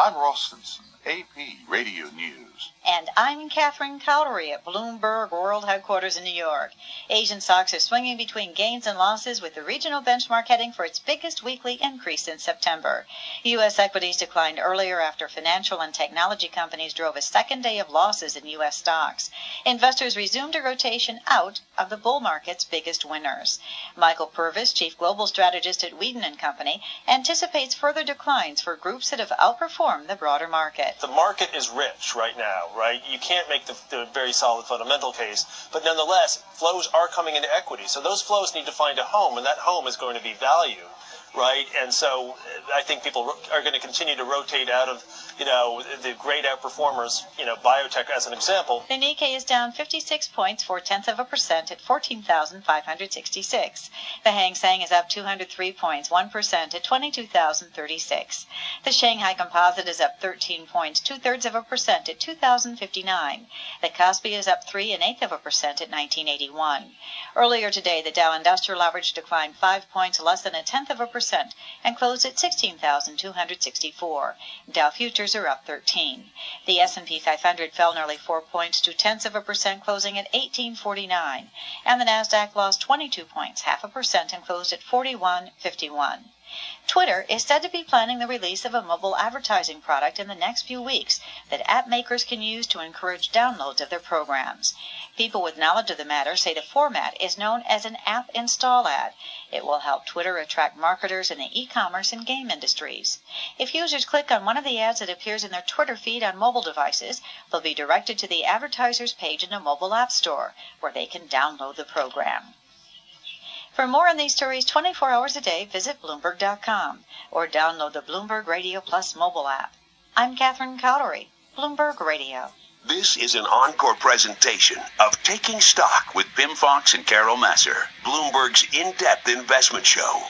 I'm Ross AP Radio News. And I'm Catherine Cowdery at Bloomberg World Headquarters in New York. Asian stocks are swinging between gains and losses with the regional benchmark heading for its biggest weekly increase in September. U.S. equities declined earlier after financial and technology companies drove a second day of losses in U.S. stocks. Investors resumed a rotation out of the bull market's biggest winners. Michael Purvis, chief global strategist at and Company, anticipates further declines for groups that have outperformed the broader market. The market is rich right now, right? You can't make the, the, very solid fundamental case, but nonetheless, flows are coming into equity. So those flows need to find a home, and that home is going to be value right? And so uh, I think people are going to continue to rotate out of, you know, the great outperformers, you know, biotech as an example. The Nikkei is down 56 points, four tenths of a percent at 14,566. The Hang Seng is up 203 points, 1% at 22,036. The Shanghai Composite is up 13 points, two thirds of a percent at 2,059. The Kospi is up three and eighth of a percent at 1981. Earlier today, the Dow Industrial Average declined five points, less than a tenth of a percent and closed at 16,264. Dow futures are up 13. The S&P 500 fell nearly 4 points, two tenths of a percent, closing at 1849, and the Nasdaq lost 22 points, half a percent, and closed at 4151. Twitter is said to be planning the release of a mobile advertising product in the next few weeks that app makers can use to encourage downloads of their programs. People with knowledge of the matter say the format is known as an app install ad. It will help Twitter attract marketers in the e-commerce and game industries. If users click on one of the ads that appears in their Twitter feed on mobile devices, they'll be directed to the advertiser's page in a mobile app store where they can download the program. For more on these stories 24 hours a day, visit Bloomberg.com or download the Bloomberg Radio Plus mobile app. I'm Catherine Cowdery, Bloomberg Radio. This is an encore presentation of Taking Stock with Pimm Fox and Carol Massar, Bloomberg's in depth investment show.